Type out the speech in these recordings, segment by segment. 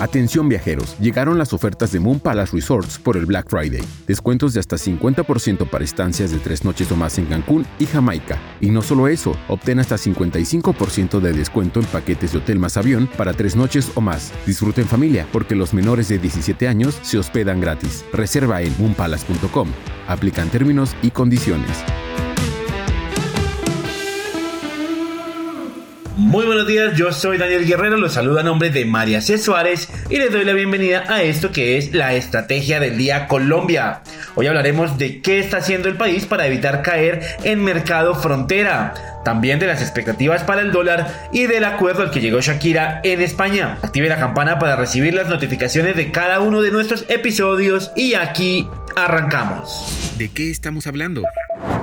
Atención viajeros, llegaron las ofertas de Moon Palace Resorts por el Black Friday. Descuentos de hasta 50% para estancias de tres noches o más en Cancún y Jamaica. Y no solo eso, obtén hasta 55% de descuento en paquetes de hotel más avión para tres noches o más. Disfruten familia, porque los menores de 17 años se hospedan gratis. Reserva en moonpalace.com. Aplican términos y condiciones. Muy buenos días, yo soy Daniel Guerrero, los saludo a nombre de María C. Suárez y les doy la bienvenida a esto que es la estrategia del día Colombia. Hoy hablaremos de qué está haciendo el país para evitar caer en mercado frontera, también de las expectativas para el dólar y del acuerdo al que llegó Shakira en España. Active la campana para recibir las notificaciones de cada uno de nuestros episodios y aquí arrancamos. ¿De qué estamos hablando?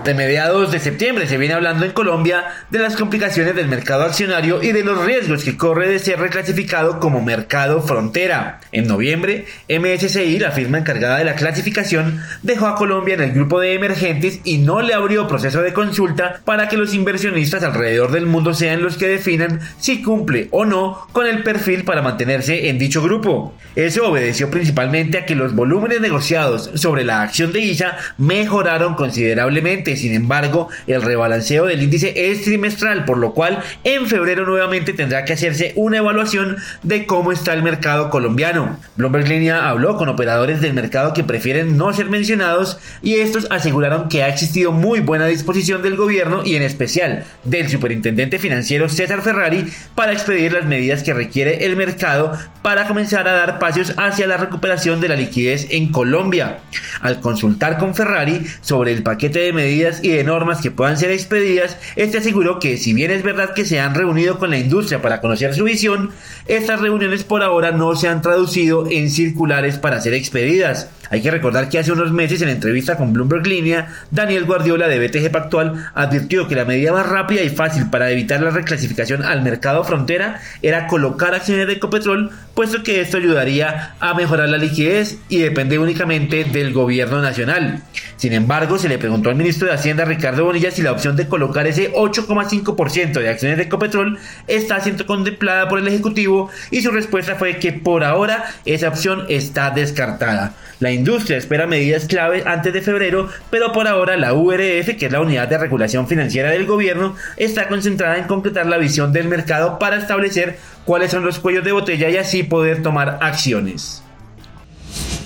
De mediados de septiembre se viene hablando en Colombia de las complicaciones del mercado accionario y de los riesgos que corre de ser reclasificado como mercado frontera. En noviembre, MSCI, la firma encargada de la clasificación, dejó a Colombia en el grupo de emergentes y no le abrió proceso de consulta para que los inversionistas alrededor del mundo sean los que definan si cumple o no con el perfil para mantenerse en dicho grupo. Eso obedeció principalmente a que los volúmenes negociados sobre la acción de ISA mejoraron considerablemente sin embargo, el rebalanceo del índice es trimestral, por lo cual en febrero nuevamente tendrá que hacerse una evaluación de cómo está el mercado colombiano. Bloomberg Línea habló con operadores del mercado que prefieren no ser mencionados y estos aseguraron que ha existido muy buena disposición del gobierno y en especial del superintendente financiero César Ferrari para expedir las medidas que requiere el mercado para comenzar a dar pasos hacia la recuperación de la liquidez en Colombia. Al consultar con Ferrari sobre el paquete de medidas y de normas que puedan ser expedidas, este aseguró que si bien es verdad que se han reunido con la industria para conocer su visión, estas reuniones por ahora no se han traducido en circulares para ser expedidas. Hay que recordar que hace unos meses en entrevista con Bloomberg Línea, Daniel Guardiola de BTG Pactual advirtió que la medida más rápida y fácil para evitar la reclasificación al mercado frontera era colocar acciones de Ecopetrol, puesto que esto ayudaría a mejorar la liquidez y depende únicamente del gobierno nacional. Sin embargo, se le preguntó al ministro de Hacienda Ricardo Bonilla si la opción de colocar ese 8,5% de acciones de Ecopetrol está siendo contemplada por el Ejecutivo y su respuesta fue que por ahora esa opción está descartada. La industria espera medidas clave antes de febrero, pero por ahora la URF, que es la unidad de regulación financiera del gobierno, está concentrada en completar la visión del mercado para establecer cuáles son los cuellos de botella y así poder tomar acciones.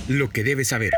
Lo que debes saber.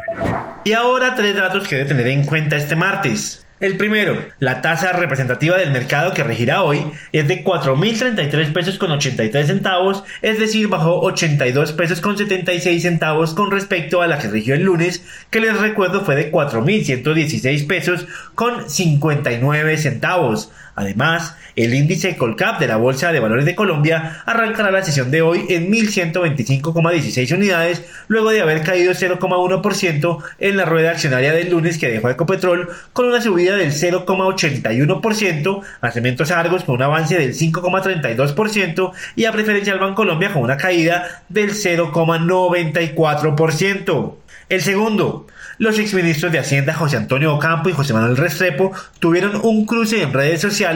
Y ahora tres datos que debe tener en cuenta este martes. El primero, la tasa representativa del mercado que regirá hoy es de 4.033 pesos con 83 centavos, es decir, bajó 82 pesos con 76 centavos con respecto a la que regió el lunes, que les recuerdo fue de 4.116 pesos con 59 centavos. Además, el índice Colcap de la Bolsa de Valores de Colombia arrancará la sesión de hoy en 1.125,16 unidades, luego de haber caído 0,1% en la rueda accionaria del lunes que dejó Ecopetrol con una subida del 0,81%, a Cementos Argos con un avance del 5,32% y a Preferencial Colombia con una caída del 0,94%. El segundo, los exministros de Hacienda José Antonio Ocampo y José Manuel Restrepo tuvieron un cruce en redes sociales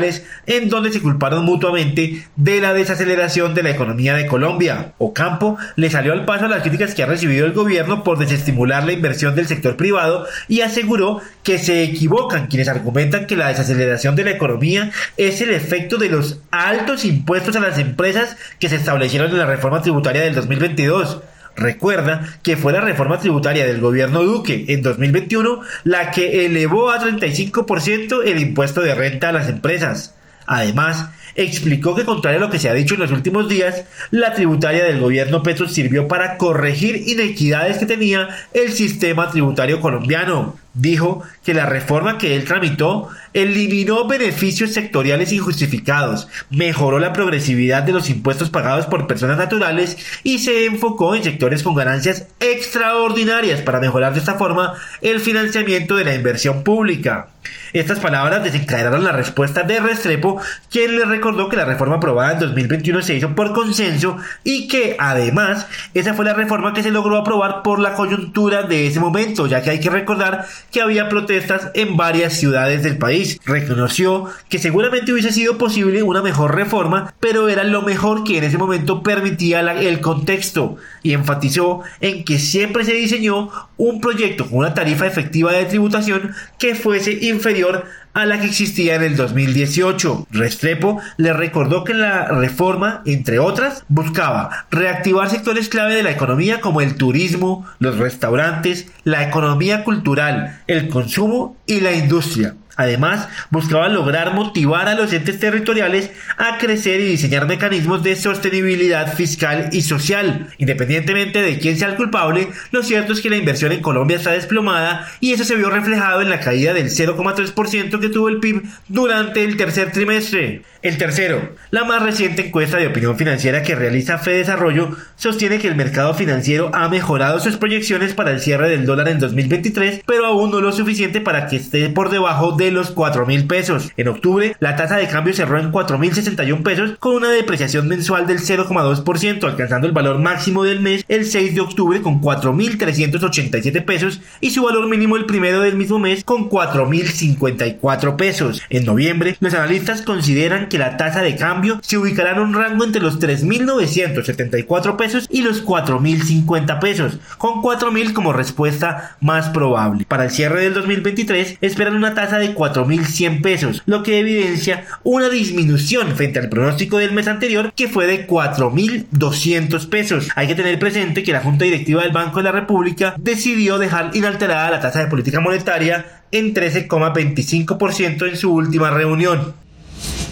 en donde se culparon mutuamente de la desaceleración de la economía de Colombia. Ocampo le salió al paso a las críticas que ha recibido el gobierno por desestimular la inversión del sector privado y aseguró que se equivocan quienes argumentan que la desaceleración de la economía es el efecto de los altos impuestos a las empresas que se establecieron en la reforma tributaria del 2022. Recuerda que fue la reforma tributaria del gobierno Duque en 2021 la que elevó a 35% el impuesto de renta a las empresas. Además, explicó que contrario a lo que se ha dicho en los últimos días, la tributaria del gobierno Petro sirvió para corregir inequidades que tenía el sistema tributario colombiano. Dijo que la reforma que él tramitó eliminó beneficios sectoriales injustificados, mejoró la progresividad de los impuestos pagados por personas naturales y se enfocó en sectores con ganancias extraordinarias para mejorar de esta forma el financiamiento de la inversión pública. Estas palabras desencadenaron la respuesta de Restrepo, quien le recordó que la reforma aprobada en 2021 se hizo por consenso y que además esa fue la reforma que se logró aprobar por la coyuntura de ese momento, ya que hay que recordar que había protestas en varias ciudades del país. Reconoció que seguramente hubiese sido posible una mejor reforma, pero era lo mejor que en ese momento permitía el contexto y enfatizó en que siempre se diseñó un proyecto con una tarifa efectiva de tributación que fuese inferior a la que existía en el 2018. Restrepo le recordó que la reforma, entre otras, buscaba reactivar sectores clave de la economía como el turismo, los restaurantes, la economía cultural, el consumo y la industria. Además, buscaba lograr motivar a los entes territoriales a crecer y diseñar mecanismos de sostenibilidad fiscal y social. Independientemente de quién sea el culpable, lo cierto es que la inversión en Colombia está desplomada y eso se vio reflejado en la caída del 0,3% que tuvo el PIB durante el tercer trimestre. El tercero, la más reciente encuesta de opinión financiera que realiza Desarrollo sostiene que el mercado financiero ha mejorado sus proyecciones para el cierre del dólar en 2023, pero aún no lo suficiente para que esté por debajo de los 4 mil pesos. En octubre, la tasa de cambio cerró en 4 mil 61 pesos con una depreciación mensual del 0,2%, alcanzando el valor máximo del mes el 6 de octubre con 4 mil 387 pesos y su valor mínimo el primero del mismo mes con 4 mil 54 pesos. En noviembre, los analistas consideran que la tasa de cambio se ubicará en un rango entre los 3.974 pesos y los 4.050 pesos, con 4.000 como respuesta más probable. Para el cierre del 2023 esperan una tasa de 4.100 pesos, lo que evidencia una disminución frente al pronóstico del mes anterior que fue de 4.200 pesos. Hay que tener presente que la Junta Directiva del Banco de la República decidió dejar inalterada la tasa de política monetaria en 13,25% en su última reunión.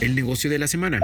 El negocio de la semana.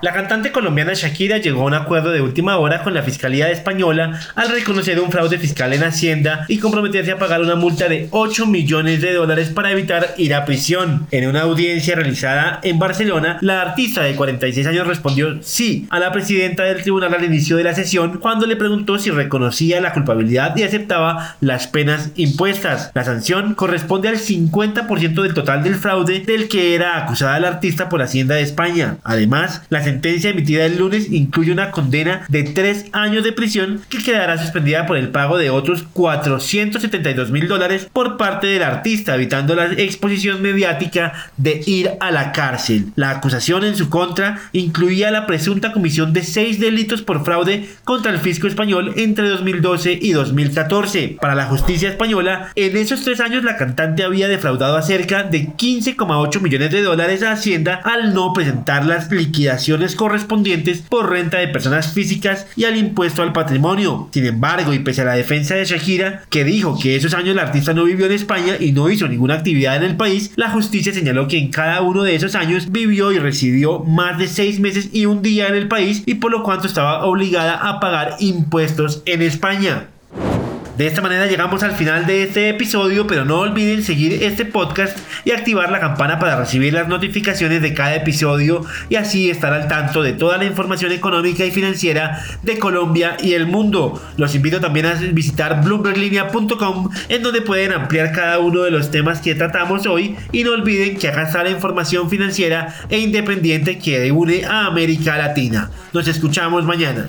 La cantante colombiana Shakira llegó a un acuerdo de última hora con la Fiscalía Española al reconocer un fraude fiscal en Hacienda y comprometerse a pagar una multa de 8 millones de dólares para evitar ir a prisión. En una audiencia realizada en Barcelona, la artista de 46 años respondió sí a la presidenta del tribunal al inicio de la sesión cuando le preguntó si reconocía la culpabilidad y aceptaba las penas impuestas. La sanción corresponde al 50% del total del fraude del que era acusada la artista por Hacienda de España. Además, la sentencia emitida el lunes incluye una condena de tres años de prisión que quedará suspendida por el pago de otros 472 mil dólares por parte del artista, evitando la exposición mediática de ir a la cárcel. La acusación en su contra incluía la presunta comisión de seis delitos por fraude contra el fisco español entre 2012 y 2014. Para la justicia española, en esos tres años la cantante había defraudado a cerca de 15,8 millones de dólares a Hacienda al no presentar las liquidaciones correspondientes por renta de personas físicas y al impuesto al patrimonio. Sin embargo, y pese a la defensa de Shakira, que dijo que esos años la artista no vivió en España y no hizo ninguna actividad en el país, la justicia señaló que en cada uno de esos años vivió y residió más de seis meses y un día en el país y por lo cuanto estaba obligada a pagar impuestos en España. De esta manera llegamos al final de este episodio, pero no olviden seguir este podcast y activar la campana para recibir las notificaciones de cada episodio y así estar al tanto de toda la información económica y financiera de Colombia y el mundo. Los invito también a visitar bloomberglinea.com en donde pueden ampliar cada uno de los temas que tratamos hoy y no olviden que acá está la información financiera e independiente que une a América Latina. Nos escuchamos mañana.